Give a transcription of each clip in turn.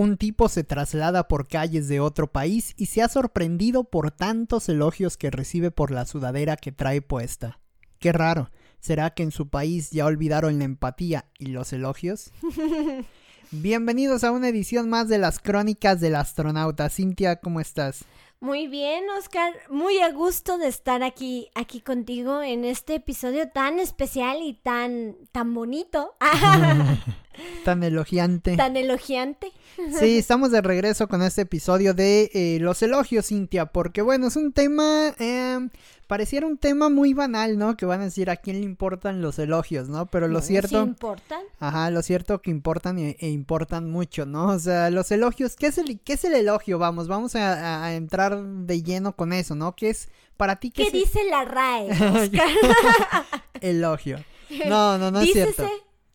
Un tipo se traslada por calles de otro país y se ha sorprendido por tantos elogios que recibe por la sudadera que trae puesta. Qué raro, ¿será que en su país ya olvidaron la empatía y los elogios? Bienvenidos a una edición más de las crónicas del astronauta. Cintia, ¿cómo estás? Muy bien, Oscar. Muy a gusto de estar aquí, aquí contigo en este episodio tan especial y tan, tan bonito. tan elogiante. Tan elogiante. Sí, estamos de regreso con este episodio de eh, los elogios, Cintia, porque bueno, es un tema, eh, pareciera un tema muy banal, ¿no? Que van a decir a quién le importan los elogios, ¿no? Pero lo cierto... importan? Ajá, lo cierto que importan e, e, importan mucho, ¿no? O sea, los elogios, ¿qué es el, qué es el elogio? Vamos, vamos a, entrar de lleno con eso, ¿no? ¿Qué es para ti? ¿Qué, dice la RAE? elogio. No, no, no es cierto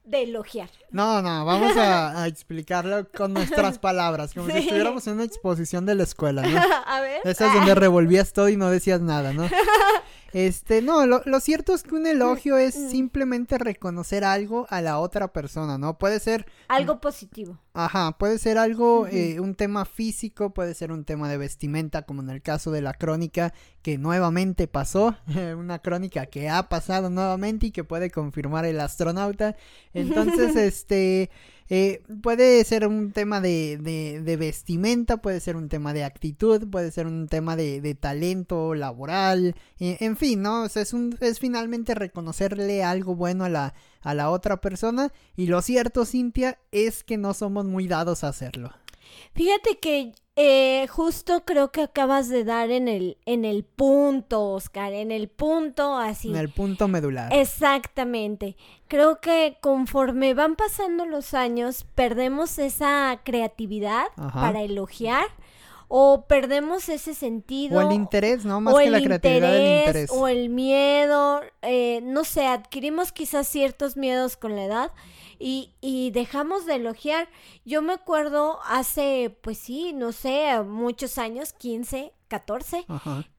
de elogiar. No, no, vamos a, explicarlo con nuestras palabras, como si estuviéramos en una exposición de la escuela, ¿no? a ver. Esa es donde revolvías todo y no decías nada, ¿no? Este, no, lo, lo, cierto es que un elogio es mm. simplemente reconocer algo a la otra persona, ¿no? Puede ser... Algo positivo. Ajá, puede ser algo, eh, un tema físico, puede ser un tema de vestimenta, como en el caso de la crónica que nuevamente pasó, una crónica que ha pasado nuevamente y que puede confirmar el astronauta. Entonces, este... Eh, puede ser un tema de, de, vestimenta, puede ser un tema de actitud, puede ser un tema de, talento laboral, eh, en fin, ¿no? es finalmente reconocerle algo bueno a la, a la otra persona y lo cierto, Cintia, es que no somos muy dados a hacerlo. Fíjate que eh, justo creo que acabas de dar en el, en el punto, Oscar, en el punto así. En el punto medular. Exactamente. Creo que conforme van pasando los años, perdemos esa creatividad para elogiar o perdemos ese sentido. O el interés, ¿no? Más que la creatividad, el interés. O el miedo, eh, no sé, adquirimos quizás ciertos miedos con la edad y, y dejamos de elogiar. Yo me acuerdo hace, pues sí, no sé, muchos años, 15, 14,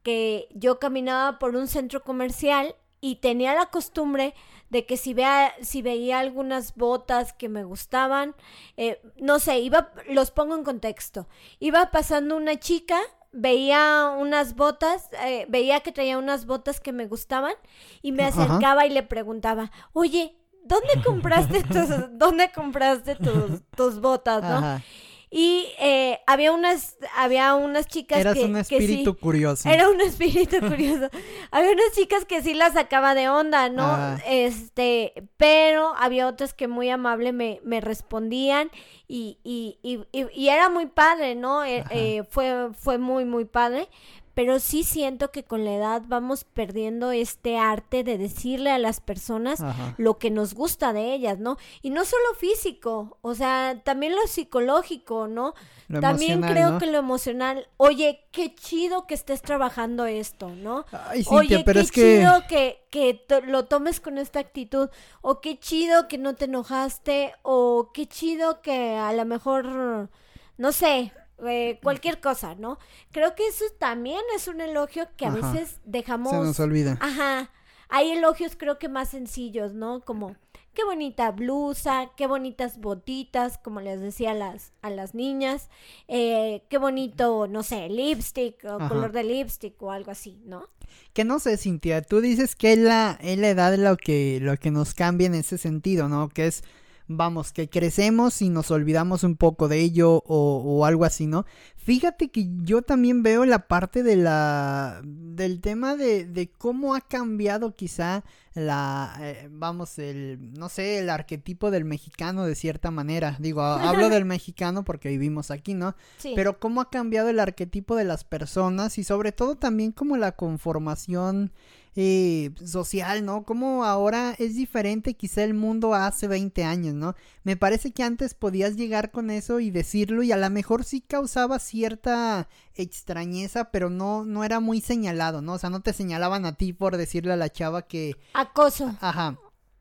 que yo caminaba por un centro comercial y tenía la costumbre de que si, vea, si veía algunas botas que me gustaban, eh, no sé, iba, los pongo en contexto, iba pasando una chica, veía unas botas, eh, veía que traía unas botas que me gustaban y me acercaba y le preguntaba, oye, ¿dónde compraste tus, dónde compraste tus, tus botas, no? Y eh, había unas, había unas chicas Eras un espíritu curioso. Era un espíritu curioso. había unas chicas que sí las sacaba de onda, ¿no? Este, pero había otras que muy amable me, me respondían y, y, y, y, era muy padre, ¿no? Eh, eh, fue, fue muy, muy padre pero sí siento que con la edad vamos perdiendo este arte de decirle a las personas lo que nos gusta de ellas, ¿no? Y no solo físico, o sea, también lo psicológico, ¿no? también creo que lo emocional, oye, qué chido que estés trabajando esto, ¿no? Ay, oye, pero qué es que... chido que, que lo tomes con esta actitud, o qué chido que no te enojaste, o qué chido que a lo mejor, no sé, eh, cualquier cosa, ¿no? Creo que eso también es un elogio que a veces dejamos... Se nos olvida. Ajá. Hay elogios creo que más sencillos, ¿no? Como, qué bonita blusa, qué bonitas botitas, como les decía a las, a las niñas, eh, qué bonito, no sé, lipstick o color de lipstick o algo así, ¿no? Que no sé, Cintia, tú dices que es la, es la edad lo que, lo que nos cambia en ese sentido, ¿no? Que es vamos, que crecemos y nos olvidamos un poco de ello o, algo así, ¿no? Fíjate que yo también veo la parte de la del tema de, de cómo ha cambiado quizá la eh, vamos el no sé el arquetipo del mexicano de cierta manera digo hablo del mexicano porque vivimos aquí no sí. pero cómo ha cambiado el arquetipo de las personas y sobre todo también como la conformación eh, social, ¿no? Como ahora es diferente quizá el mundo hace 20 años, ¿no? Me parece que antes podías llegar con eso y decirlo y a lo mejor sí causaba cierta extrañeza, pero no, no era muy señalado, ¿no? O sea, no te señalaban a ti por decirle a la chava que... Acoso. Ajá.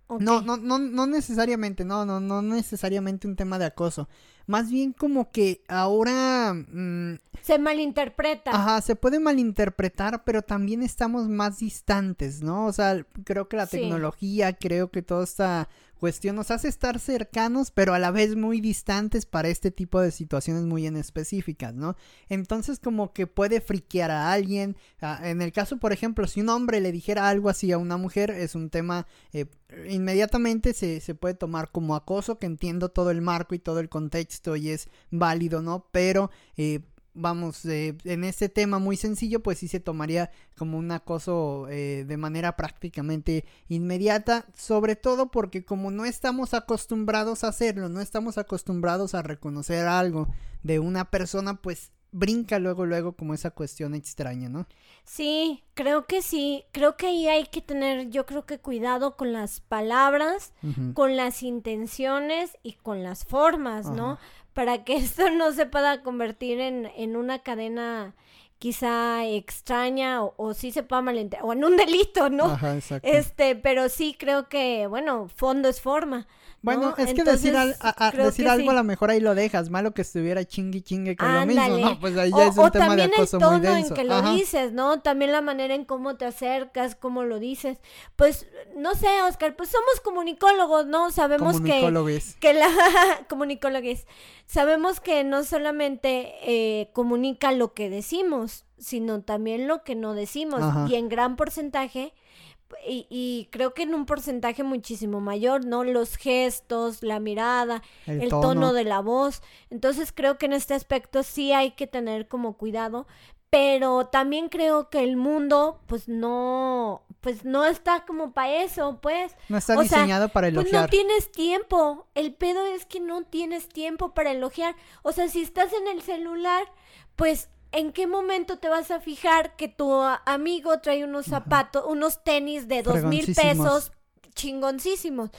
No, no, no, no necesariamente, no, no, no necesariamente un tema de acoso. Más bien como que ahora... Mm, se malinterpreta. Ajá, se puede malinterpretar, pero también estamos más distantes, ¿no? O sea, creo que la tecnología, creo que toda esta cuestión nos hace estar cercanos, pero a la vez muy distantes para este tipo de situaciones muy en específicas, ¿no? Entonces como que puede friquear a alguien. Ah, en el caso, por ejemplo, si un hombre le dijera algo así a una mujer, es un tema eh, inmediatamente se, se puede tomar como acoso, que entiendo todo el marco y todo el contexto y es válido, ¿no? Pero eh, vamos, eh, en este tema muy sencillo, pues sí se tomaría como un acoso eh, de manera prácticamente inmediata, sobre todo porque como no estamos acostumbrados a hacerlo, no estamos acostumbrados a reconocer algo de una persona, pues brinca luego, luego como esa cuestión extraña, ¿no? Sí, creo que sí, creo que ahí hay que tener, yo creo que cuidado con las palabras, con las intenciones y con las formas, ¿no? Para que esto no se pueda convertir en, en una cadena quizá extraña o, o sí se pueda malentender o en un delito, ¿no? Ajá, exacto. Este, pero sí creo que, bueno, fondo es forma. Bueno, es que decir, decir algo a lo mejor ahí lo dejas, malo que estuviera chingui chingue con lo mismo, ¿no? Pues ahí ya es un tema de acoso muy denso. en que lo dices, ¿no? También la manera en cómo te acercas, cómo lo dices. Pues, no sé, Oscar, pues somos comunicólogos, ¿no? Sabemos que, que la... comunicólogos. Sabemos que no solamente eh, comunica lo que decimos, sino también lo que no decimos. Y en gran porcentaje y, creo que en un porcentaje muchísimo mayor, ¿no? Los gestos, la mirada, el, tono. de la voz. Entonces creo que en este aspecto sí hay que tener como cuidado, pero también creo que el mundo pues no pues no está como para eso, pues. No está diseñado para elogiar. Pues no tienes tiempo. El pedo es que no tienes tiempo para elogiar. O sea, si estás en el celular, pues ¿en qué momento te vas a fijar que tu amigo trae unos zapatos, unos tenis de dos mil pesos chingoncísimos?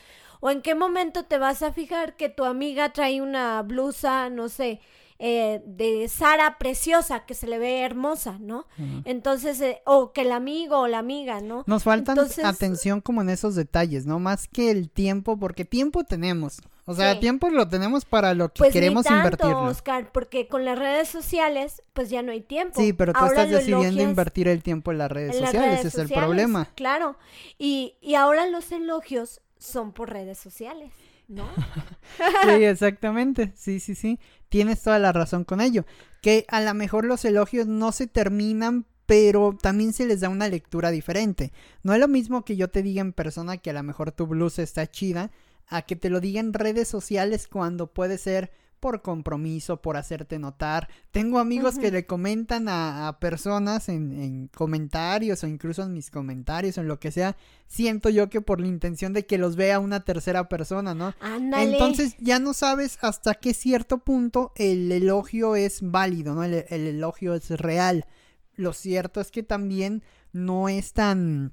¿O en qué momento te vas a fijar que tu amiga trae una blusa, no sé, eh, de Sara preciosa, que se le ve hermosa, ¿no? Entonces, eh, o que el amigo o la amiga, ¿no? Nos falta atención como en esos detalles, ¿no? Más que el tiempo, porque tiempo tenemos. O sea, tiempo lo tenemos para lo que pues queremos invertir. Oscar, porque con las redes sociales, pues ya no hay tiempo. Sí, pero tú estás decidiendo invertir el tiempo en las redes sociales, ese es el problema. Claro, y, y ahora los elogios son por redes sociales. ¿no? sí, exactamente. Sí, sí, sí. Tienes toda la razón con ello. Que a lo mejor los elogios no se terminan, pero también se les da una lectura diferente. No es lo mismo que yo te diga en persona que a lo mejor tu blusa está chida, a que te lo diga en redes sociales cuando puede ser por compromiso, por hacerte notar. Tengo amigos que le comentan a, personas en, comentarios o incluso en mis comentarios, en lo que sea. Siento yo que por la intención de que los vea una tercera persona, ¿no? Entonces ya no sabes hasta qué cierto punto el elogio es válido, ¿no? el elogio es real. Lo cierto es que también no es tan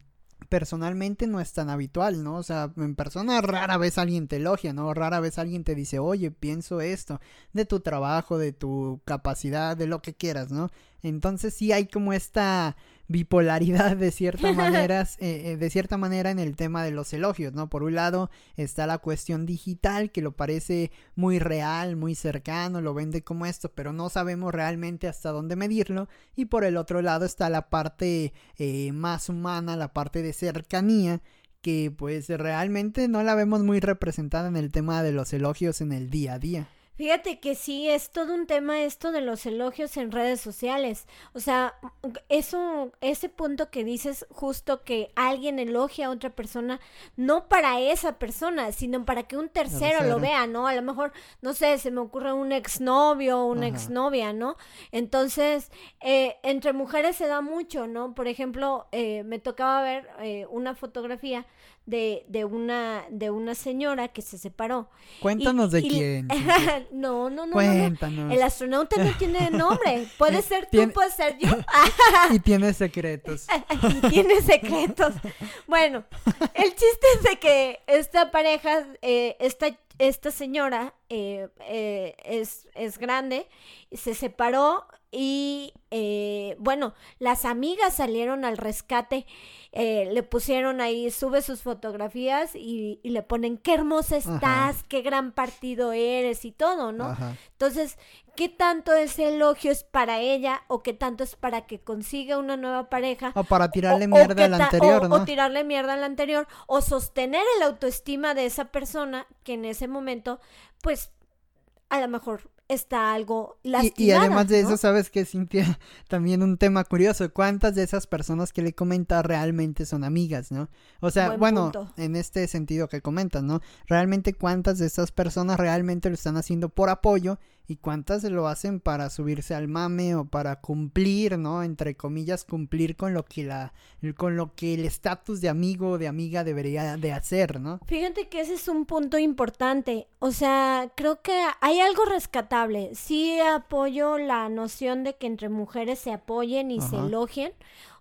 personalmente no es tan habitual, ¿no? O sea, en persona rara vez alguien te elogia, ¿no? Rara vez alguien te dice, oye, pienso esto, de tu trabajo, de tu capacidad, de lo que quieras, ¿no? Entonces sí hay como esta bipolaridad de cierta manera, eh, eh, de cierta manera en el tema de los elogios, ¿no? Por un lado está la cuestión digital que lo parece muy real, muy cercano, lo vende como esto, pero no sabemos realmente hasta dónde medirlo. Y por el otro lado está la parte eh, más humana, la parte de cercanía que pues realmente no la vemos muy representada en el tema de los elogios en el día a día. Fíjate que sí, es todo un tema esto de los elogios en redes sociales. O sea, eso, ese punto que dices justo que alguien elogia a otra persona, no para esa persona, sino para que un tercero, lo vea, ¿no? A lo mejor, no sé, se me ocurre un exnovio o una exnovia, ¿no? Entonces, eh, entre mujeres se da mucho, ¿no? Por ejemplo, eh, me tocaba ver eh, una fotografía de, de, una, de una señora que se separó. Cuéntanos de quién. no, no, no, Cuéntanos. El astronauta no tiene nombre. Puede ser tú, puede ser yo. y tiene secretos. y tiene secretos. Bueno, el chiste es de que esta pareja, eh, esta, esta señora eh, eh, es, es grande, se separó y eh, bueno, las amigas salieron al rescate, eh, le pusieron ahí, sube sus fotografías y, y le ponen qué hermosa estás, Ajá. qué gran partido eres y todo, ¿no? Ajá. Entonces, ¿qué tanto ese elogio es para ella o qué tanto es para que consiga una nueva pareja? O para tirarle O- mierda al anterior, o- ¿no? O tirarle mierda al anterior, o sostener el autoestima de esa persona que en ese momento, pues, a lo mejor está algo Y, lastimada. y además de ¿no? eso, sabes que Cintia, también un tema curioso, ¿cuántas de esas personas que le comenta realmente son amigas, no? O sea, Buen bueno, punto. en este sentido que comentas, ¿no? Realmente cuántas de esas personas realmente lo están haciendo por apoyo y cuántas lo hacen para subirse al mame o para cumplir, ¿no? Entre comillas, cumplir con lo que la, con lo que el estatus de amigo o de amiga debería de hacer, ¿no? Fíjate que ese es un punto importante. O sea, creo que hay algo rescatable. Sí apoyo la noción de que entre mujeres se apoyen y se elogien.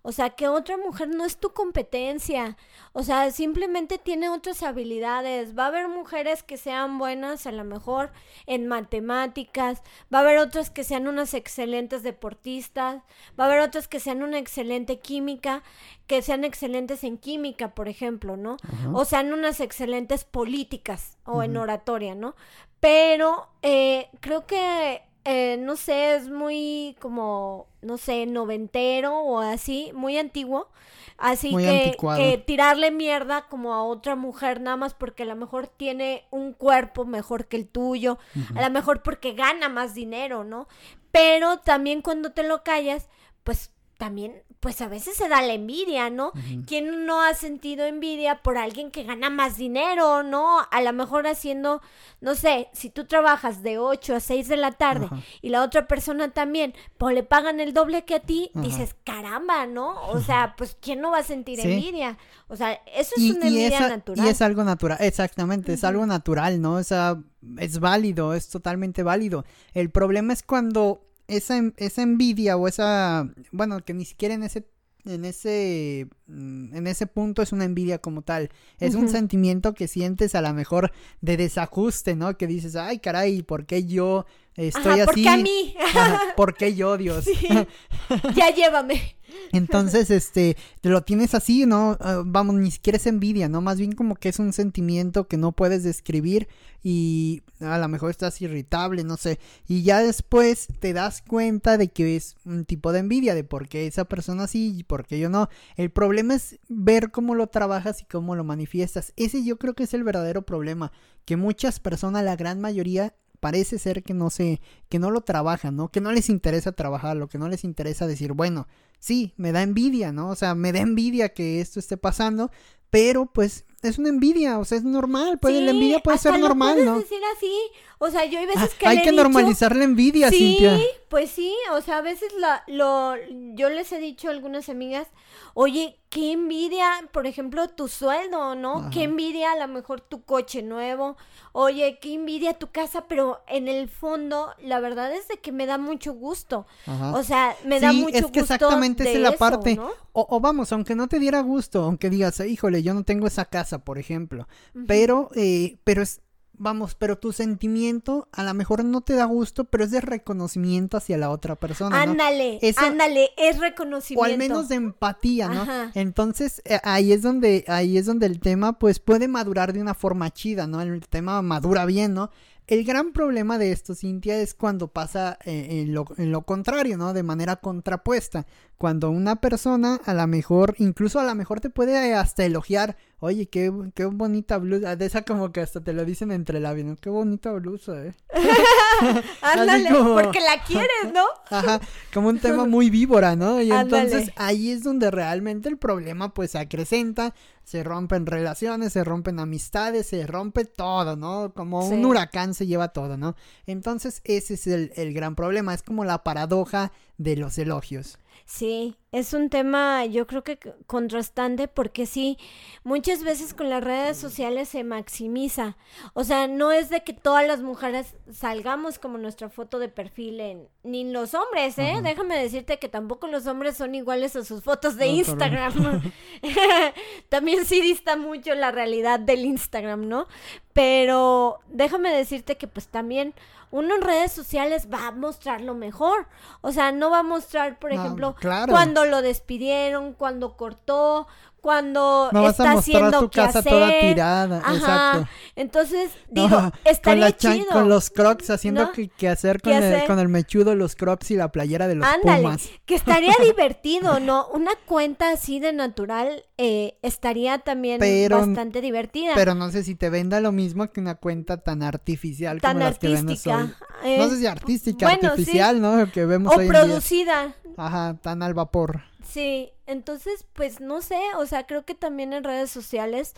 O sea, que otra mujer no es tu competencia. O sea, simplemente tiene otras habilidades. Va a haber mujeres que sean buenas a lo mejor en matemáticas. Va a haber otras que sean unas excelentes deportistas. Va a haber otras que sean una excelente química. Que sean excelentes en química, por ejemplo, ¿no? O sean unas excelentes políticas o en oratoria, ¿no? Pero eh, creo que, eh, no sé, es muy como, no sé, noventero o así, muy antiguo. Así Muy que, tirarle mierda como a otra mujer nada más porque a lo mejor tiene un cuerpo mejor que el tuyo, a lo mejor porque gana más dinero, ¿no? Pero también cuando te lo callas, pues también, pues a veces se da la envidia, ¿no? ¿Quién no ha sentido envidia por alguien que gana más dinero, no? A lo mejor haciendo, no sé, si tú trabajas de 8 a 6 de la tarde y la otra persona también, pues le pagan el doble que a ti, dices, caramba, ¿no? O sea, pues ¿quién no va a sentir Sí. envidia? O sea, eso es Y, una y envidia esa- natural. y es algo natural, exactamente, es algo natural, ¿no? O sea, es válido, es totalmente válido. El problema es cuando esa, esa envidia o esa, bueno, que ni siquiera en ese, en ese, mm, en ese punto es una envidia como tal. Es un sentimiento que sientes a lo mejor de desajuste, ¿no? Que dices, ay, caray, ¿por qué yo estoy Ajá, así? porque a mí, Ajá, ¿Por qué yo, Dios? Sí. ya llévame. Entonces, este, lo tienes así, ¿no? Ah, vamos, ni siquiera es envidia, ¿no? Más bien como que es un sentimiento que no puedes describir y a lo mejor estás irritable, no sé. Y ya después te das cuenta de que es un tipo de envidia, de por qué esa persona sí y por qué yo no. El problema es ver cómo lo trabajas y cómo lo manifiestas. Ese yo creo que es el verdadero problema, que muchas personas, la gran mayoría, parece ser que no se, que no lo trabajan, ¿no? Que no les interesa trabajarlo, que no les interesa decir, bueno, sí, me da envidia, ¿no? O sea, me da envidia que esto esté pasando, pero pues es una envidia, o sea, es normal, puede, la Sí, envidia puede hasta ser lo normal, puedes ¿no? decir así. O sea, yo hay veces Ah, que hay le he que dicho- normalizar la envidia, sí, Cintia. pues sí, o sea, a veces la, lo, yo les he dicho a algunas amigas, oye, qué envidia, por ejemplo, tu sueldo, ¿no? Ajá. Qué envidia a lo mejor tu coche nuevo, oye, qué envidia tu casa, pero en el fondo, la verdad es de que me da mucho gusto, Ajá. o sea, me da Sí, mucho es que gusto exactamente esa es la eso, parte. ¿no? O, o vamos, aunque no te diera gusto, aunque digas, híjole, yo no tengo esa casa, por ejemplo, pero, eh, pero es, vamos, pero tu sentimiento a lo mejor no te da gusto, pero es de reconocimiento hacia la otra persona. Ándale, ándale, es o reconocimiento. al menos de empatía, ¿no? Ajá. Entonces eh, ahí es donde ahí es donde el tema pues puede madurar de una forma chida, ¿no? El tema madura bien, ¿no? El gran problema de esto, Cintia, es cuando pasa eh, en, lo, en lo contrario, ¿no? De manera contrapuesta. Cuando una persona a lo mejor, incluso a lo mejor te puede eh, hasta elogiar, oye, qué, qué bonita blusa, de esa como que hasta te lo dicen entre labios, ¿no? Qué bonita blusa, ¿eh? Ándale, como- porque la quieres, ¿no? Ajá, como un tema muy víbora, ¿no? Y entonces ahí es donde realmente el problema pues se acrecenta, se rompen relaciones, se rompen amistades, se rompe todo, ¿no? Como un huracán se lleva todo, ¿no? Entonces ese es el, el gran problema, es como la paradoja de los elogios. Sí, es un tema yo creo que contrastante porque sí, muchas veces con las redes sociales se maximiza. O sea, no es de que todas las mujeres salgamos como nuestra foto de perfil en, ni los hombres, ¿eh? Déjame decirte que tampoco los hombres son iguales a sus fotos de Instagram. También sí dista mucho la realidad del Instagram, ¿no? Pero déjame decirte que pues también uno en redes sociales va a mostrar lo mejor. O sea, no va a mostrar, por ejemplo, cuando lo despidieron, cuando cortó, cuando está haciendo tu casa toda tirada. Exacto. Entonces, digo, estaría con chido. Con los crocs, haciendo que, hacer, con, el, con el mechudo, los crocs y la playera de los Ándale, que estaría divertido, ¿no? Una cuenta así de natural eh, estaría también bastante divertida. Pero no sé si te venda lo mismo que una cuenta tan artificial tan como artística. las que hoy. no sé si artística, artificial, ¿no? Que vemos o producida. Ajá, tan al vapor. Sí, entonces, pues no sé, o sea, creo que también en redes sociales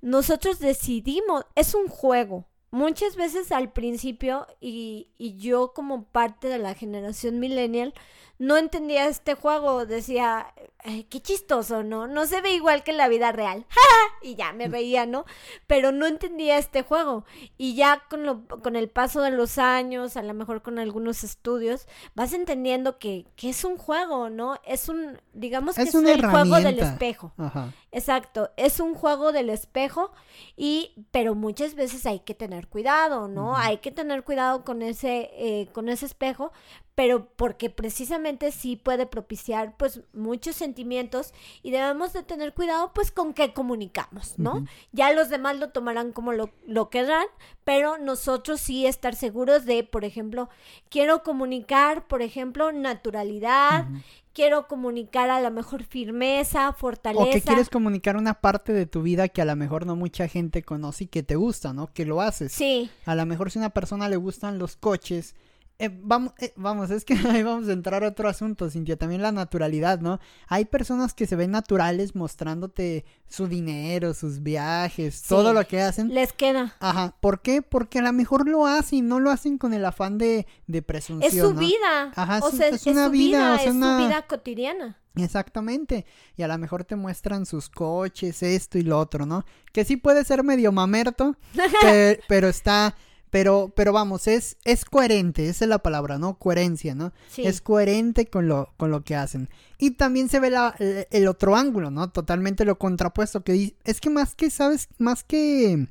nosotros decidimos, es un juego. Muchas veces al principio, y, y yo como parte de la generación millennial, no entendía este juego, decía, qué chistoso, ¿no? No se ve igual que en la vida real. y ya me reía, ¿no? Pero no entendía este juego. Y ya con, lo, con el paso de los años, a lo mejor con algunos estudios, vas entendiendo que, que es un juego, ¿no? Es un, digamos que es, un juego del espejo. Ajá. Exacto, es un juego del espejo y, pero muchas veces hay que tener cuidado, ¿no? Hay que tener cuidado con ese, eh, con ese espejo, pero porque precisamente sí puede propiciar, pues, muchos sentimientos y debemos de tener cuidado, pues, con qué comunicamos, ¿no? Ya los demás lo tomarán como lo, lo querrán, pero nosotros sí estar seguros de, por ejemplo, quiero comunicar, por ejemplo, naturalidad, quiero comunicar a lo mejor firmeza, fortaleza. O que quieres comunicar una parte de tu vida que a lo mejor no mucha gente conoce y que te gusta, ¿no? Que lo haces. Sí. A lo mejor si a una persona le gustan los coches, eh, vamos, eh, vamos, es que ahí vamos a entrar a otro asunto, Cintia, también la naturalidad, ¿no? Hay personas que se ven naturales mostrándote su dinero, sus viajes, todo lo que hacen. Les queda. Ajá, ¿por qué? Porque a lo mejor lo hacen, no lo hacen con el afán de, de presunción. Es su vida. Ajá, o sea, es, una vida, es su vida cotidiana. Exactamente. Y a lo mejor te muestran sus coches, esto y lo otro, ¿no? Que sí puede ser medio mamerto, pero está pero, pero vamos, es, es coherente, esa es la palabra, ¿no? Coherencia, ¿no? Es coherente con lo, con lo que hacen. Y también se ve la, el, otro ángulo, ¿no? Totalmente lo contrapuesto, que es que más que, ¿sabes? Más que,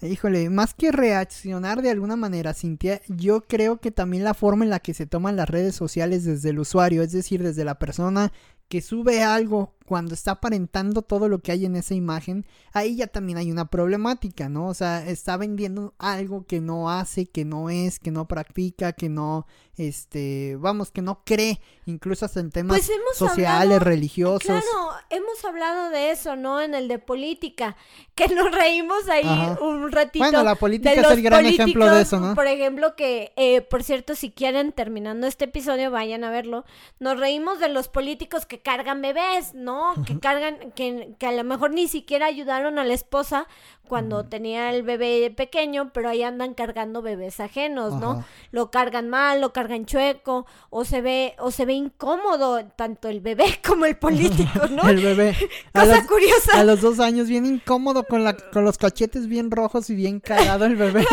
híjole, más que reaccionar de alguna manera, Cintia, yo creo que también la forma en la que se toman las redes sociales desde el usuario, es decir, desde la persona que sube algo cuando está aparentando todo lo que hay en esa imagen, ahí ya también hay una problemática, ¿no? O sea, está vendiendo algo que no hace, que no es, que no practica, que no, este, vamos, que no cree, incluso hasta en temas pues sociales, religiosos. Claro, hemos hablado de eso, ¿no? En el de política, que nos reímos ahí un ratito. Bueno, la política es el gran ejemplo de eso, ¿no? Por ejemplo, que, eh, por cierto, si quieren, terminando este episodio, vayan a verlo, nos reímos de los políticos que cargan bebés, ¿no? Que cargan, que, que a lo mejor ni siquiera ayudaron a la esposa cuando tenía el bebé pequeño, pero ahí andan cargando bebés ajenos, ¿no? Lo cargan mal, lo cargan chueco, o se ve, o se ve incómodo tanto el bebé como el político, ¿no? el bebé. Cosa curiosa. A los dos años bien incómodo con la, con los cachetes bien rojos y bien cagado el bebé.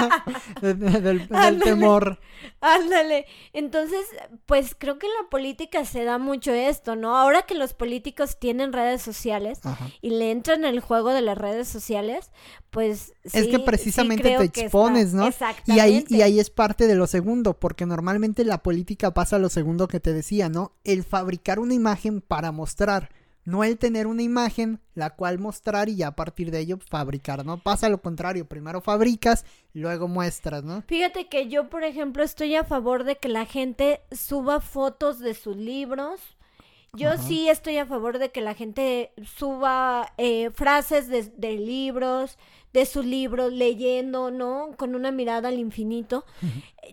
del, temor. Ándale. Entonces, pues creo que en la política se da mucho esto, ¿no? Ahora que los políticos tienen redes sociales y le entran el juego de las redes sociales, pues es que precisamente te expones, ¿no? Y ahí y ahí es parte de lo segundo, porque normalmente la política pasa a lo segundo que te decía, ¿no? El fabricar una imagen para mostrar, no el tener una imagen la cual mostrar y ya a partir de ello fabricar, ¿no? Pasa lo contrario, primero fabricas, luego muestras, ¿no? Fíjate que yo, por ejemplo, estoy a favor de que la gente suba fotos de sus libros, yo sí estoy a favor de que la gente suba eh, frases de, libros, de sus libros, leyendo, ¿no? Con una mirada al infinito.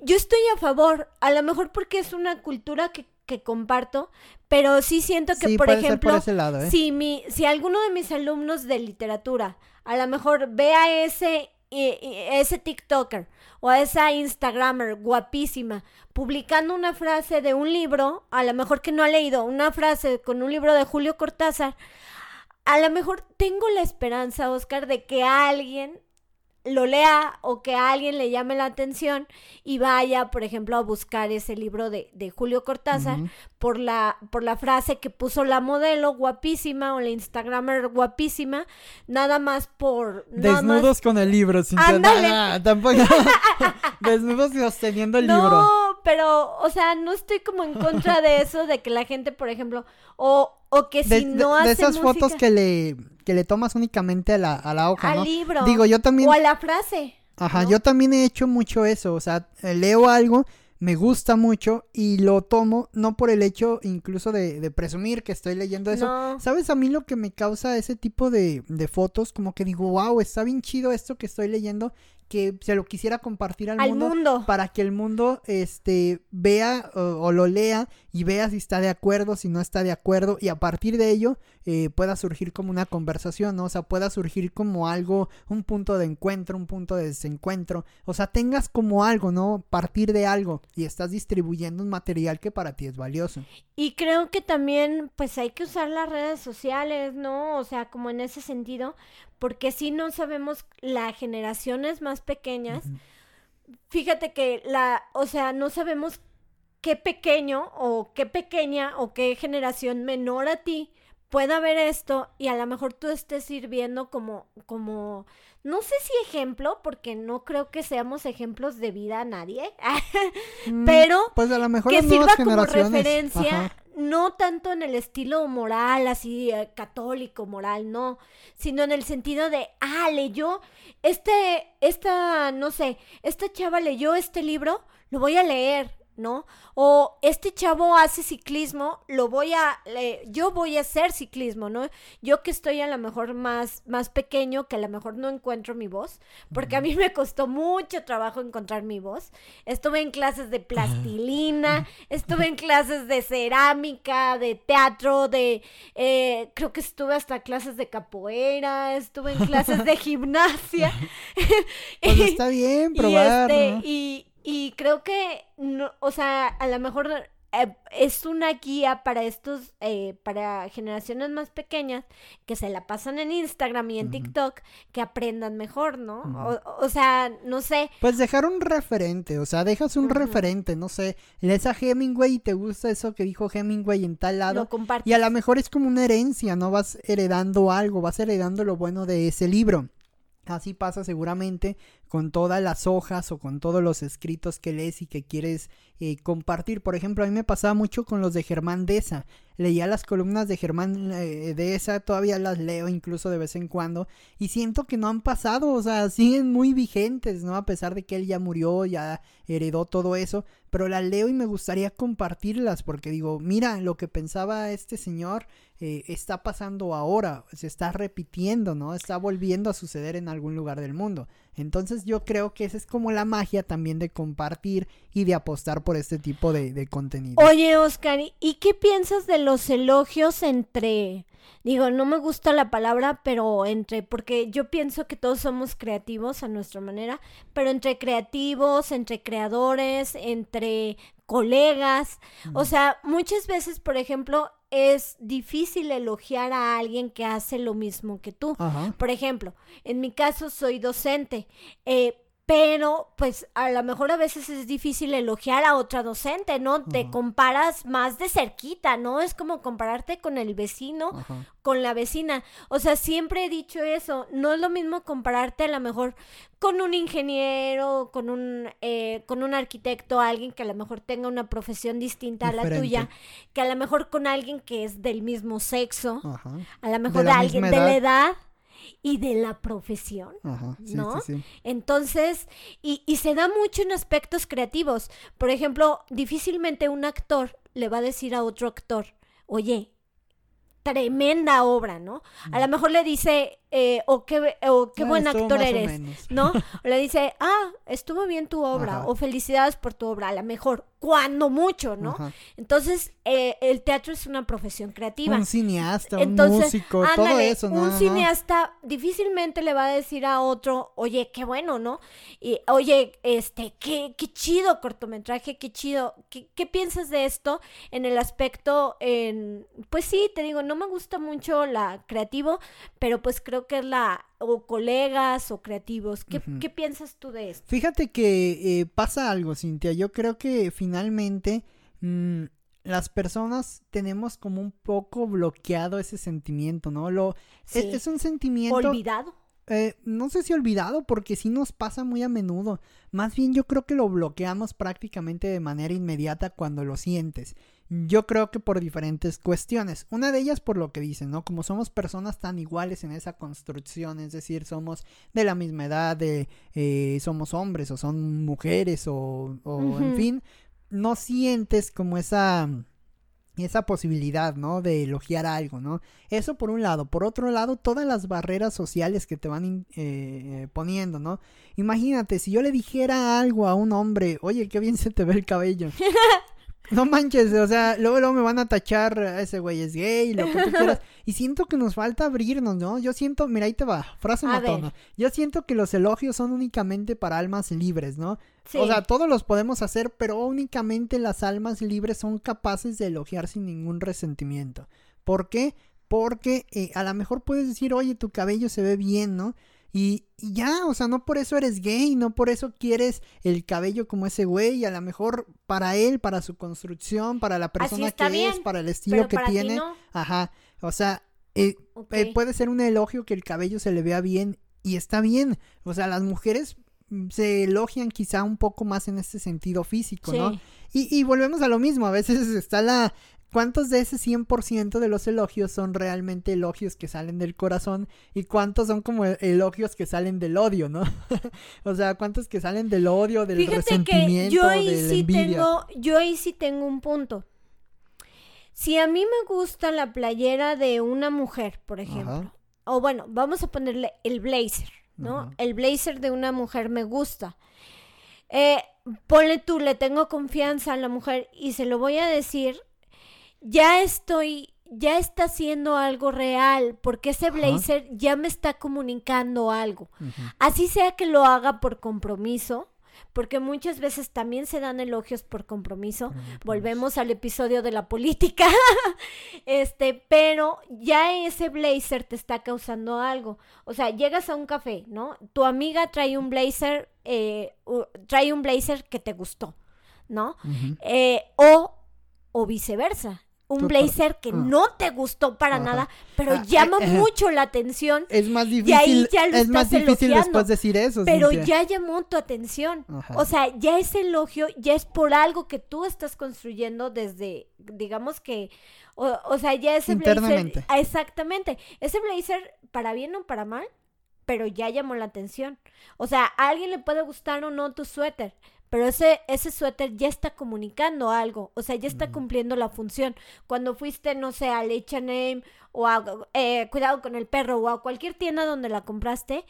Yo estoy a favor, a lo mejor porque es una cultura que, que comparto, pero sí siento que, por ejemplo, ¿eh? si, mi, si alguno de mis alumnos de literatura a lo mejor vea ese ese TikToker o a esa Instagramer guapísima publicando una frase de un libro, a lo mejor que no ha leído, una frase con un libro de Julio Cortázar, a lo mejor tengo la esperanza, Oscar, de que alguien lo lea o que a alguien le llame la atención y vaya, por ejemplo, a buscar ese libro de, de Julio Cortázar por, la, por la frase que puso la modelo guapísima o la Instagramer guapísima, nada más por... nada más- Desnudos con el libro, sin nada, tampoco. Desnudos sosteniendo el libro. No, pero, o sea, no estoy como en contra de eso, de que la gente, por ejemplo, o, o que De, si de- no de hace esas fotos que le, que le tomas únicamente a la, a la hoja, al ¿no? libro Digo, yo también. o a la frase. Ajá, ¿no? yo también he hecho mucho eso, o sea, eh, leo algo, me gusta mucho y lo tomo, no por el hecho incluso de, de presumir que estoy leyendo eso. No. ¿Sabes a mí lo que me causa ese tipo de, de fotos? Como que digo, wow, está bien chido esto que estoy leyendo, que se lo quisiera compartir al, Al mundo, mundo. para que el mundo este vea o, o lo lea y vea si está de acuerdo, si no está de acuerdo y a partir de ello eh, pueda surgir como una conversación, ¿no? O sea, pueda surgir como algo, un punto de encuentro, un punto de desencuentro, o sea, tengas como algo, ¿no? Partir de algo y estás distribuyendo un material que para ti es valioso. Y creo que también, pues hay que usar las redes sociales, ¿no? O sea, como en ese sentido, porque si no sabemos las generaciones más pequeñas, fíjate que la, o sea, no sabemos qué pequeño o qué pequeña o qué generación menor a ti pueda ver esto y a lo mejor tú estés sirviendo como, como, no sé si ejemplo, porque no creo que seamos ejemplos de vida a nadie, Mm, pero pues a lo mejor que sirva como referencia, ajá. no tanto en el estilo moral, así eh, católico, moral, no, sino en el sentido de, ah, leyó, este, esta, no sé, esta chava leyó este libro, lo voy a leer, ¿no? O este chavo hace ciclismo, lo voy a, yo voy a hacer ciclismo, ¿no? Yo que estoy a lo mejor más, más pequeño, que a lo mejor no encuentro mi voz, porque a mí me costó mucho trabajo encontrar mi voz. Estuve en clases de plastilina, estuve en clases de cerámica, de teatro, de, eh, creo que estuve hasta clases de capoeira, estuve en clases de gimnasia. Pues está bien probar, Y, este, ¿no? y, y creo que, no, o sea, a lo mejor eh, es una guía para estos, eh, para generaciones más pequeñas que se la pasan en Instagram y en. TikTok, que aprendan mejor, ¿no? O, o sea, no sé, Pues dejar un referente, o sea, dejas un referente, no sé, lees a Hemingway y te gusta eso que dijo Hemingway en tal lado, lo compartes. y a lo mejor es como una herencia, ¿no? Vas heredando algo, vas heredando lo bueno de ese libro. Así pasa seguramente con todas las hojas o con todos los escritos que lees y que quieres eh, compartir. Por ejemplo, a mí me pasaba mucho con los de Germán Deza. Leía las columnas de Germán eh, Deza, todavía las leo incluso de vez en cuando y siento que no han pasado, o sea, siguen muy vigentes, ¿no? A pesar de que él ya murió, ya heredó todo eso, pero las leo y me gustaría compartirlas porque digo, mira, lo que pensaba este señor eh, está pasando ahora, se está repitiendo, ¿no? Está volviendo a suceder en algún lugar del mundo. Entonces yo creo que esa es como la magia también de compartir y de apostar por este tipo de, de contenido. Oye, Oscar, ¿y- ¿y qué piensas de los elogios entre, digo, no me gusta la palabra, pero entre, porque yo pienso que todos somos creativos a nuestra manera, pero entre creativos, entre creadores, entre colegas, o sea, muchas veces, por ejemplo, es difícil elogiar a alguien que hace lo mismo que tú. Ajá. Por ejemplo, en mi caso soy docente, eh, pero pues a lo mejor a veces es difícil elogiar a otra docente, ¿no? Te comparas más de cerquita, ¿no? Es como compararte con el vecino, con la vecina. O sea, siempre he dicho eso, no es lo mismo compararte a lo mejor con un ingeniero, con un, eh, con un arquitecto, alguien que a lo mejor tenga una profesión distinta a la tuya, que a lo mejor con alguien que es del mismo sexo, a lo mejor de, alguien de la edad. Y de la profesión. Ajá. Sí, ¿No? sí, sí. Entonces, y, y se da mucho en aspectos creativos. Por ejemplo, difícilmente un actor le va a decir a otro actor, oye, tremenda obra, ¿no? A lo mejor le dice, eh, o qué, o qué Ah, buen actor eres. ¿no? O le dice, ah, estuvo bien tu obra, Ajá. o felicidades por tu obra, a lo mejor. Cuando mucho, ¿no? Ajá. Entonces, eh, el teatro es una profesión creativa. Un cineasta, un Entonces, músico, todo eso, ¿no? Un cineasta difícilmente le va a decir a otro, oye, qué bueno, ¿no? Y, oye, este, qué, qué chido cortometraje, qué chido. ¿Qué, qué piensas de esto en el aspecto, en, pues sí, te digo, no me gusta mucho la creativo, pero pues creo que es la, o colegas o creativos. ¿Qué, qué piensas tú de esto? Fíjate que eh, pasa algo, Cintia. Yo creo que finalmente mm, las personas tenemos como un poco bloqueado ese sentimiento, ¿no? Lo, es un sentimiento, Olvidado. eh, no sé si olvidado, porque sí nos pasa muy a menudo. Más bien yo creo que lo bloqueamos prácticamente de manera inmediata cuando lo sientes. Yo creo que por diferentes cuestiones. Una de ellas por lo que dicen, ¿no? Como somos personas tan iguales en esa construcción, es decir, somos de la misma edad, de, eh, somos hombres o son mujeres o, o en fin, no sientes como esa esa posibilidad, ¿no? De elogiar algo, ¿no? Eso por un lado. Por otro lado, todas las barreras sociales que te van eh, eh, poniendo, ¿no? Imagínate, si yo le dijera algo a un hombre, oye, qué bien se te ve el cabello. No manches, o sea, luego, luego me van a tachar, "Ah, ese güey es gay, lo que tú quieras. Y siento que nos falta abrirnos, ¿no? Yo siento, mira, ahí te va, frase A ver. matona. Yo siento que los elogios son únicamente para almas libres, ¿no? Sí. O sea, todos los podemos hacer, pero únicamente las almas libres son capaces de elogiar sin ningún resentimiento. ¿Por qué? Porque eh, a lo mejor puedes decir, oye, tu cabello se ve bien, ¿no? Y, y ya, o sea, no por eso eres gay, no por eso quieres el cabello como ese güey, y a lo mejor para él, para su construcción, para la persona que es, para el estilo que tiene. no. Ajá, o sea, eh, eh, puede ser un elogio que el cabello se le vea bien y está bien. O sea, las mujeres se elogian quizá un poco más en este sentido físico, ¿no? Y, y volvemos a lo mismo, a veces está la... ¿Cuántos de ese 100% de los elogios son realmente elogios que salen del corazón? ¿Y cuántos son como e- elogios que salen del odio, no? o sea, ¿cuántos que salen del odio, del Fíjate que resentimiento, yo ahí de sí envidia? tengo, yo ahí sí tengo un punto. Si a mí me gusta la playera de una mujer, por ejemplo, Ajá. o bueno, vamos a ponerle el blazer, ¿no? El blazer de una mujer me gusta. Eh, ponle tú, le tengo confianza a la mujer y se lo voy a decir, ya estoy, ya está haciendo algo real, porque ese Ajá. blazer ya me está comunicando algo. Así sea que lo haga por compromiso, porque muchas veces también se dan elogios por compromiso. Volvemos al episodio de la política. este, pero ya ese blazer te está causando algo. O sea, llegas a un café, ¿no? Tu amiga trae un blazer, eh, trae un blazer que te gustó, ¿no? Eh, o, o viceversa. Un blazer que ah. no te gustó para Ajá. nada, pero Ah, llama eh, eh. mucho la atención Es más ahí difícil, ya lo es más difícil elogiando. después decir eso. pero Cintia. ya llamó tu atención. Ajá. O sea, ya ese elogio ya es por algo que tú estás construyendo desde, digamos que, o, o sea, ya ese Internamente. blazer, exactamente, ese blazer para bien o para mal, pero ya llamó la atención. O sea, a alguien le puede gustar o no tu suéter, pero ese, ese suéter ya está comunicando algo, o sea, ya está cumpliendo la función. Cuando fuiste, no sé, a H&M o a eh, Cuidado con el Perro o a cualquier tienda donde la compraste,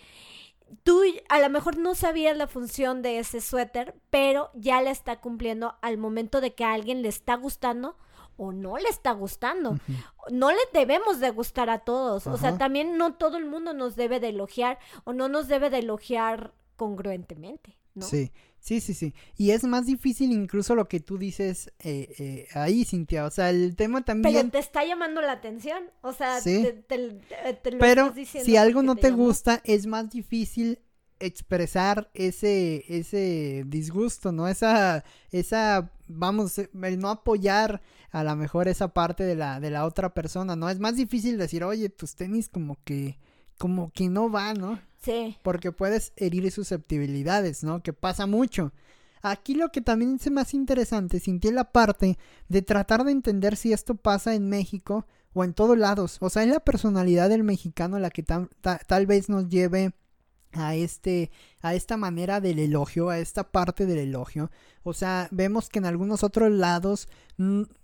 tú a lo mejor no sabías la función de ese suéter, pero ya la está cumpliendo al momento de que a alguien le está gustando o no le está gustando. No le debemos de gustar a todos. O sea, también no todo el mundo nos debe de elogiar o no nos debe de elogiar congruentemente, ¿no? Sí, sí, sí, sí. Y es más difícil incluso lo que tú dices eh, eh, ahí, Cintia. O sea, el tema también... Pero te está llamando la atención. O sea, Sí. te, te- te- te lo Pero estás diciendo si algo no te llamó. gusta, es más difícil expresar ese, ese disgusto, ¿no? Esa, esa, vamos, el no apoyar a lo mejor esa parte de la, de la otra persona, ¿no? Es más difícil decir, oye, tus tenis como que, como que no van, ¿no? Sí. porque puedes herir susceptibilidades, ¿no? Que pasa mucho. Aquí lo que también es más interesante, sintié la parte de tratar de entender si esto pasa en México o en todos lados. O sea, es la personalidad del mexicano la que ta- tal vez nos lleve a este a esta manera del elogio, a esta parte del elogio. O sea, vemos que en algunos otros lados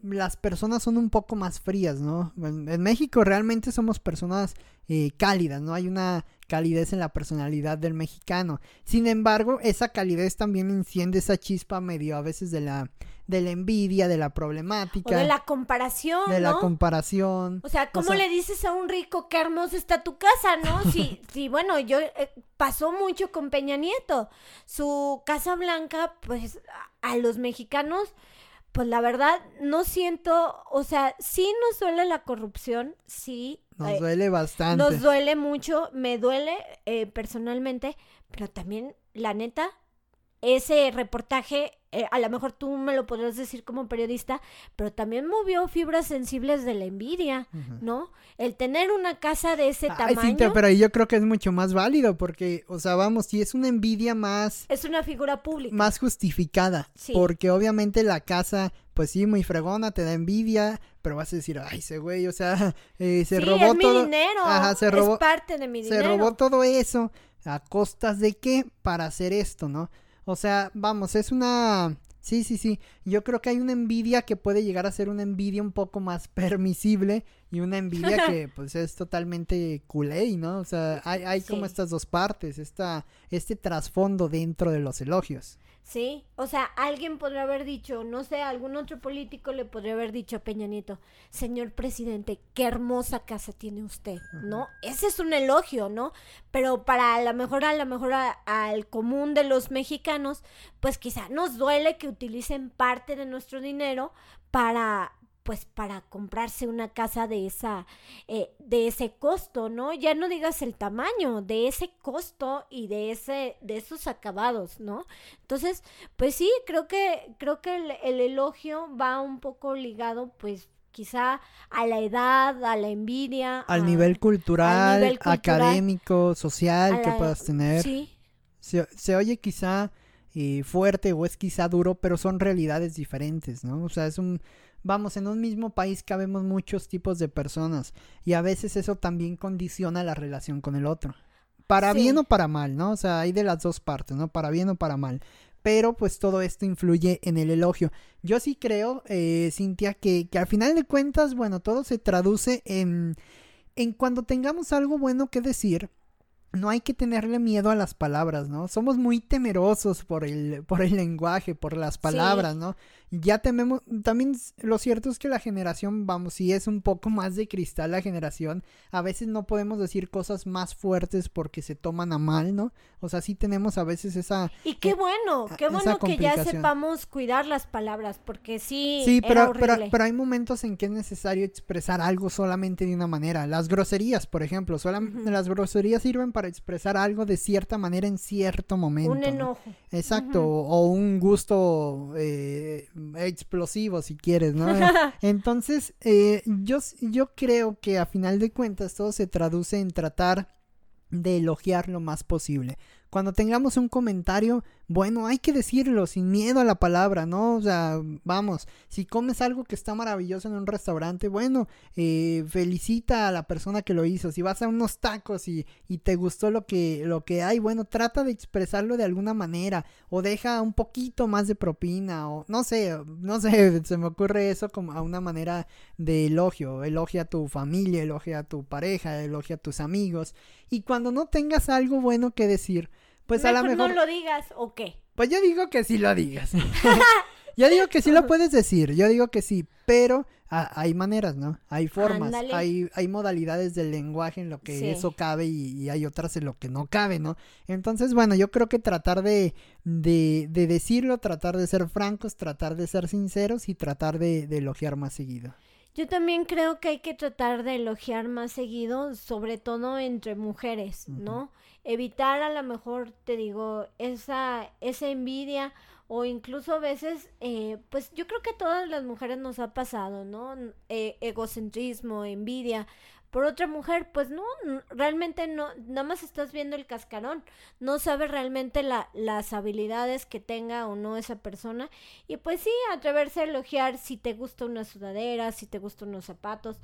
las personas son un poco más frías, ¿no? En, en México realmente somos personas eh, cálidas, ¿no? Hay una calidez en la personalidad del mexicano. Sin embargo, esa calidez también enciende esa chispa medio a veces de la de la envidia, de la problemática. O de la comparación, de la comparación. O sea, ¿cómo sea- le dices a un rico qué hermosa está tu casa, no? Sí, sí, bueno, yo eh, pasó mucho con Peña Nieto. Su Casa Blanca, pues a, a los mexicanos, pues la verdad no siento, o sea, sí nos duele la corrupción, sí. Nos eh, duele bastante. nos duele mucho, me duele eh, personalmente, pero también, la neta, ese reportaje, eh, a lo mejor tú me lo podrás decir como periodista, pero también movió fibras sensibles de la envidia. ¿no? El tener una casa de ese Ay, tamaño Cintia, pero ahí yo creo que es mucho más válido porque, o sea, vamos, si es una envidia más, es una figura pública. más justificada, Sí. porque obviamente la casa, pues sí, muy fregona, te da envidia, pero vas a decir, ay, ese güey, o sea, eh, se sí, robó es mi todo, dinero, Ajá, se robó- es parte de mi se dinero. robó todo eso, ¿a costas de qué? Para hacer esto, ¿no? O sea, vamos, es una... Sí, sí, sí. Yo creo que hay una envidia que puede llegar a ser una envidia un poco más permisible y una envidia que pues es totalmente culé, ¿no? O sea, hay, hay como estas dos partes, esta, este trasfondo dentro de los elogios. Sí, o sea, alguien podría haber dicho, no sé, algún otro político le podría haber dicho a Peña Nieto, señor presidente, qué hermosa casa tiene usted, ¿no? Ese es un elogio, ¿no? Pero para a lo mejor, a lo mejor a- al común de los mexicanos, pues quizá nos duele que utilicen parte de nuestro dinero para pues para comprarse una casa de esa eh, de ese costo no ya no digas el tamaño de ese costo y de ese de esos acabados no entonces, pues sí, creo que, creo que el, el elogio va un poco ligado, pues, quizá a la edad, a la envidia. Al a- nivel cultural, nivel cultural, académico, social que la- puedas tener. Sí, Se, se oye quizá eh, fuerte o es quizá duro, pero son realidades diferentes, ¿no? O sea, es un... Vamos, en un mismo país cabemos muchos tipos de personas y a veces eso también condiciona la relación con el otro. Para Sí. bien o para mal, ¿no? O sea, hay de las dos partes, ¿no? Para bien o para mal. Pero pues todo esto influye en el elogio. Yo sí creo, eh, Cintia, que, que al final de cuentas, bueno, todo se traduce en, en cuando tengamos algo bueno que decir, no hay que tenerle miedo a las palabras, ¿no? Somos muy temerosos por el, por el lenguaje, por las palabras, ¿no? Ya tememos, también lo cierto es que la generación, vamos, si es un poco más de cristal la generación, a veces no podemos decir cosas más fuertes porque se toman a mal, ¿no? O sea, sí tenemos a veces esa... y qué bueno, qué bueno que ya sepamos cuidar las palabras, porque sí, Sí, era pero, pero, horrible. pero hay momentos en que es necesario expresar algo solamente de una manera. Las groserías, por ejemplo, solamente las groserías sirven para expresar algo de cierta manera en cierto momento. un ¿no? enojo. Exacto, Ujú. o un gusto eh, explosivo si quieres, ¿no? Entonces, eh, yo, yo creo que a final de cuentas todo se traduce en tratar de elogiar lo más posible. Cuando tengamos un comentario, bueno, hay que decirlo sin miedo a la palabra, ¿no? O sea, vamos, si comes algo que está maravilloso en un restaurante, bueno, eh, felicita a la persona que lo hizo. Si vas a unos tacos y, y te gustó lo que, lo que hay, bueno, trata de expresarlo de alguna manera o deja un poquito más de propina o no sé, no sé, se me ocurre eso como a una manera de elogio. Elogia a tu familia, elogia a tu pareja, elogia a tus amigos. Y cuando no tengas algo bueno que decir, pues a lo Mejor no lo digas, ¿o qué? Pues yo digo que sí lo digas. yo digo que sí lo puedes decir, yo digo que sí, pero hay maneras, ¿no? Hay formas, Ándale. hay, hay modalidades del lenguaje en lo que Sí. eso cabe y, y hay otras en lo que no cabe, ¿no? Entonces, bueno, yo creo que tratar de, de, de decirlo, tratar de ser francos, tratar de ser sinceros y tratar de, de elogiar más seguido. Yo también creo que hay que tratar de elogiar más seguido, sobre todo entre mujeres, ¿no? Evitar a lo mejor, te digo, esa, esa envidia o incluso a veces, eh, pues yo creo que todas las mujeres nos ha pasado, ¿no? Eh, egocentrismo, envidia por otra mujer, pues no, realmente no, nada más estás viendo el cascarón, no sabes realmente la, las habilidades que tenga o no esa persona y pues sí, atreverse a elogiar si te gusta una sudadera, si te gustan unos zapatos.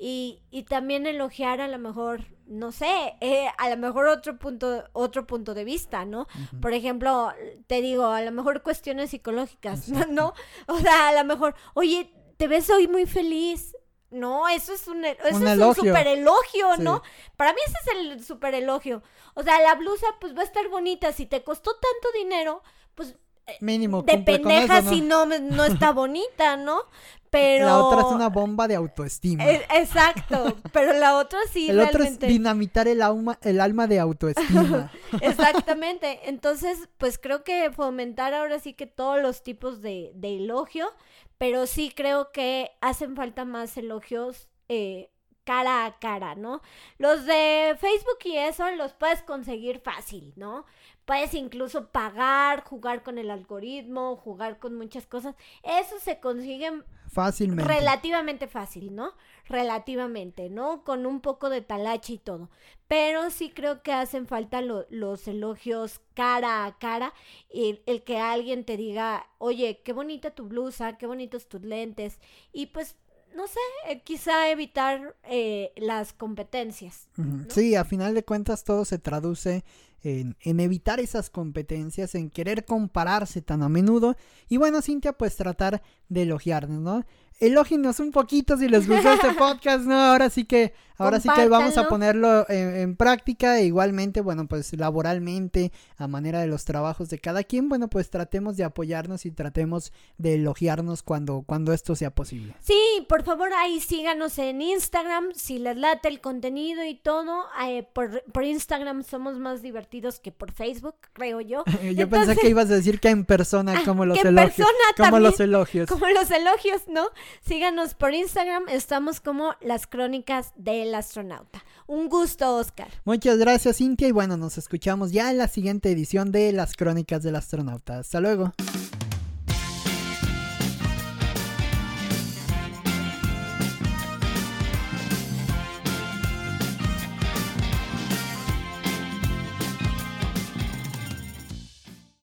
Y, y también elogiar a lo mejor, no sé, eh, a lo mejor otro punto, otro punto de vista, ¿no? Por ejemplo, te digo, a lo mejor cuestiones psicológicas, ¿no? O sea, a lo mejor, oye, te ves hoy muy feliz. No, eso es un, eso Un es elogio. un super elogio, Sí. ¿no? Para mí ese es el super elogio. O sea, la blusa pues va a estar bonita. Si te costó tanto dinero, pues Mínimo. de pendeja eso, ¿no? si no, no está bonita, ¿no? Pero... La otra es una bomba de autoestima. Eh, Exacto, pero la otra sí el otro es dinamitar el alma, el alma de autoestima. Exactamente. Entonces, pues creo que fomentar ahora sí que todos los tipos de, de elogio, pero sí creo que hacen falta más elogios eh, cara a cara, ¿no? Los de Facebook y eso los puedes conseguir fácil, ¿no? Puedes incluso pagar, jugar con el algoritmo, jugar con muchas cosas. Eso se consigue Fácilmente. relativamente fácil, ¿no? Relativamente, ¿no? Con un poco de talache y todo. Pero sí creo que hacen falta lo- los elogios cara a cara y el que alguien te diga, oye, qué bonita tu blusa, qué bonitos tus lentes. Y pues, no sé, eh, quizá evitar eh, las competencias. Sí, a final de cuentas todo se traduce en, en evitar esas competencias, en querer compararse tan a menudo. Y bueno, Cintia, pues tratar de elogiarnos, ¿no? Elógenos un poquito si les gustó este podcast, ¿no? Ahora sí que, ahora sí que vamos a ponerlo en, en práctica. E igualmente, bueno, pues laboralmente, a manera de los trabajos de cada quien, bueno, pues tratemos de apoyarnos y tratemos de elogiarnos cuando, cuando esto sea posible. Sí, por favor, ahí síganos en Instagram, si les late el contenido y todo. eh, por, por Instagram somos más divertidos que por Facebook, creo yo. Yo pensé que ibas a decir que en persona, Ah, como los elogios. persona Como también. los elogios. Como los elogios, ¿no? Síganos por Instagram, estamos como las crónicas del astronauta. Un gusto, Oscar. Muchas gracias, Cintia. Y bueno, nos escuchamos ya en la siguiente edición de Las Crónicas del Astronauta. Hasta luego.